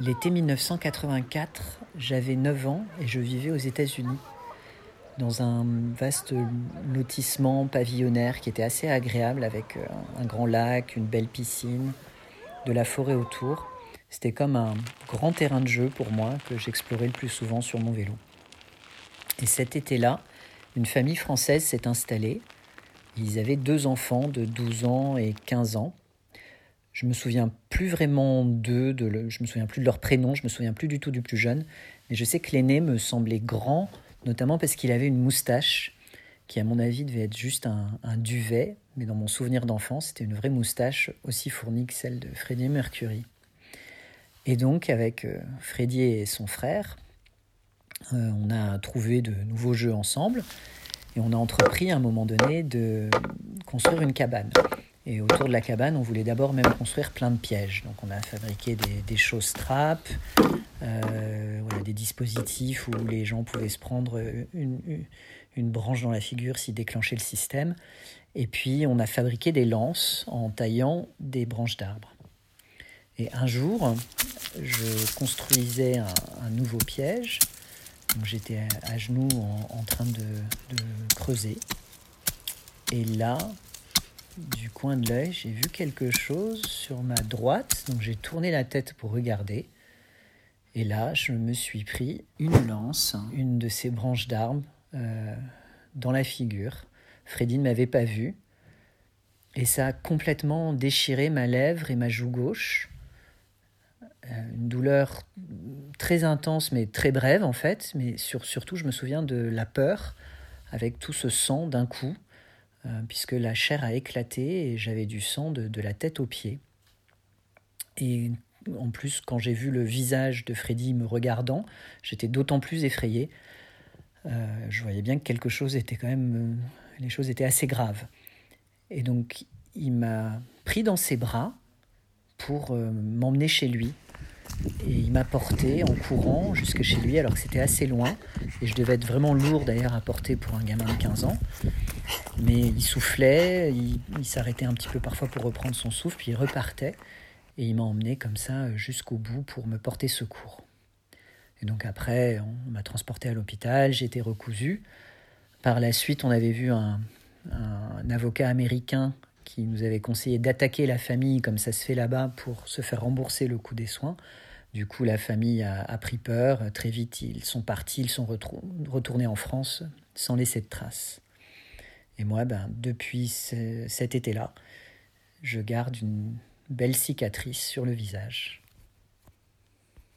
L'été 1984, j'avais 9 ans et je vivais aux États-Unis, dans un vaste lotissement pavillonnaire qui était assez agréable avec euh, un grand lac, une belle piscine, de la forêt autour. C'était comme un grand terrain de jeu pour moi que j'explorais le plus souvent sur mon vélo. Et cet été-là, une famille française s'est installée. Ils avaient deux enfants de 12 ans et 15 ans. Je me souviens plus vraiment d'eux, de je me souviens plus de leur prénom, je me souviens plus du tout du plus jeune, mais je sais que l'aîné me semblait grand, notamment parce qu'il avait une moustache qui, à mon avis, devait être juste un, duvet, mais dans mon souvenir d'enfance, c'était une vraie moustache aussi fournie que celle de Freddie Mercury. Et donc, avec euh, Freddie et son frère, euh, on a trouvé de nouveaux jeux ensemble et on a entrepris à un moment donné de construire une cabane. Et autour de la cabane, on voulait d'abord même construire plein de pièges. Donc on a fabriqué des, choses trappes, euh, des dispositifs où les gens pouvaient se prendre une, branche dans la figure s'ils déclenchaient le système. Et puis on a fabriqué des lances en taillant des branches d'arbres. Et un jour, je construisais un, nouveau piège. J'étais à, genoux en, train de creuser. Et là, coin de l'œil, j'ai vu quelque chose sur ma droite, donc j'ai tourné la tête pour regarder. Et là, je me suis pris une lance, une de ces branches d'arbre, euh, dans la figure. Freddy ne m'avait pas vu. Et ça a complètement déchiré ma lèvre et ma joue gauche. Euh, une douleur très intense, mais très brève en fait. Mais surtout, je me souviens de la peur avec tout ce sang d'un coup. Euh, puisque la chair a éclaté et j'avais du sang de, la tête aux pieds. Et en plus, quand j'ai vu le visage de Freddy me regardant, j'étais d'autant plus effrayé. Euh, je voyais bien que quelque chose était quand même. Euh, les choses étaient assez graves. Et donc, il m'a pris dans ses bras pour m'emmener chez lui. Et il m'a porté en courant jusque chez lui, alors que c'était assez loin. Et je devais être vraiment lourd d'ailleurs à porter pour un gamin de 15 ans. Mais il soufflait, il, s'arrêtait un petit peu parfois pour reprendre son souffle, puis il repartait. Et il m'a emmené comme ça jusqu'au bout pour me porter secours. Et donc après, on m'a transporté à l'hôpital, j'ai été recousu. Par la suite, on avait vu un avocat américain qui nous avait conseillé d'attaquer la famille comme ça se fait là-bas pour se faire rembourser le coût des soins. Du coup, la famille a, pris peur. Très vite, ils sont partis, ils sont retournés en France sans laisser de traces. Et moi, ben, depuis cet été-là, je garde une belle cicatrice sur le visage.